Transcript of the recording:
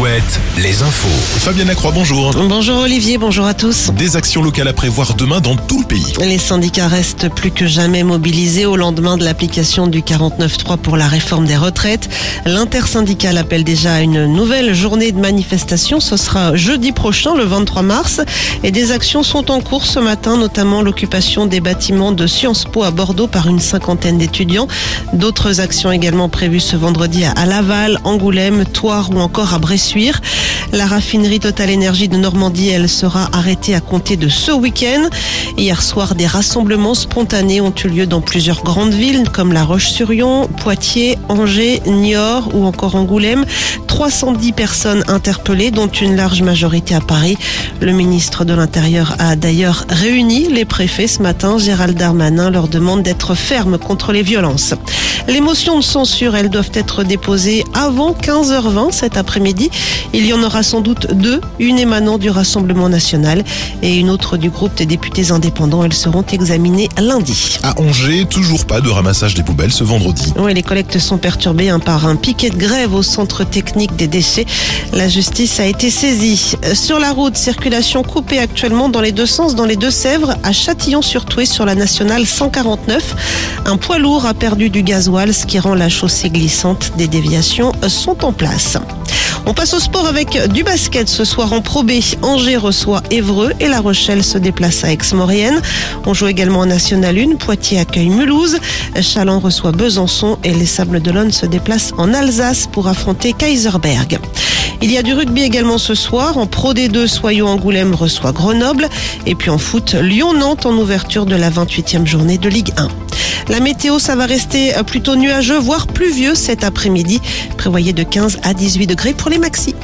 Alouette, les infos. Fabienne Lacroix, bonjour. Bonjour Olivier, bonjour à tous. Des actions locales à prévoir demain dans tout le pays. Les syndicats restent plus que jamais mobilisés au lendemain de l'application du 49.3 pour la réforme des retraites. L'intersyndicale appelle déjà à une nouvelle journée de manifestation. Ce sera jeudi prochain, le 23 mars. Et des actions sont en cours ce matin, notamment l'occupation des bâtiments de Sciences Po à Bordeaux par une cinquantaine d'étudiants. D'autres actions également prévues ce vendredi à Laval, Angoulême, Toire ou encore à La raffinerie Total Énergie de Normandie, elle sera arrêtée à compter de ce week-end. Hier soir, des rassemblements spontanés ont eu lieu dans plusieurs grandes villes comme La Roche-sur-Yon, Poitiers, Angers, Niort ou encore Angoulême. 310 personnes interpellées, dont une large majorité à Paris. Le ministre de l'Intérieur a d'ailleurs réuni les préfets ce matin. Gérald Darmanin leur demande d'être ferme contre les violences. Les motions de censure, elles doivent être déposées avant 15h20 cet après-midi. Il y en aura sans doute deux, une émanant du Rassemblement national et une autre du groupe des députés indépendants. Elles seront examinées lundi. À Angers, toujours pas de ramassage des poubelles ce vendredi. Oui, les collectes sont perturbées hein, par un piquet de grève au centre technique des déchets. La justice a été saisie. Sur la route, circulation coupée actuellement dans les deux sens, dans les Deux-Sèvres, à Châtillon-sur-Toué sur la nationale 149. Un poids lourd a perdu du gasoil, ce qui rend la chaussée glissante. Des déviations sont en place. On passe au sport avec du basket ce soir en Pro B. Angers reçoit Évreux et La Rochelle se déplace à Aix-Maurienne. On joue également en National 1. Poitiers accueille Mulhouse. Chaland reçoit Besançon et les Sables d'Olonne se déplacent en Alsace pour affronter Kaiserberg. Il y a du rugby également ce soir. En Pro D2, Soyons Angoulême reçoit Grenoble. Et puis en foot, Lyon-Nantes en ouverture de la 28e journée de Ligue 1. La météo, ça va rester plutôt nuageux, voire pluvieux cet après-midi. Prévoyez de 15 à 18 degrés pour les maxis.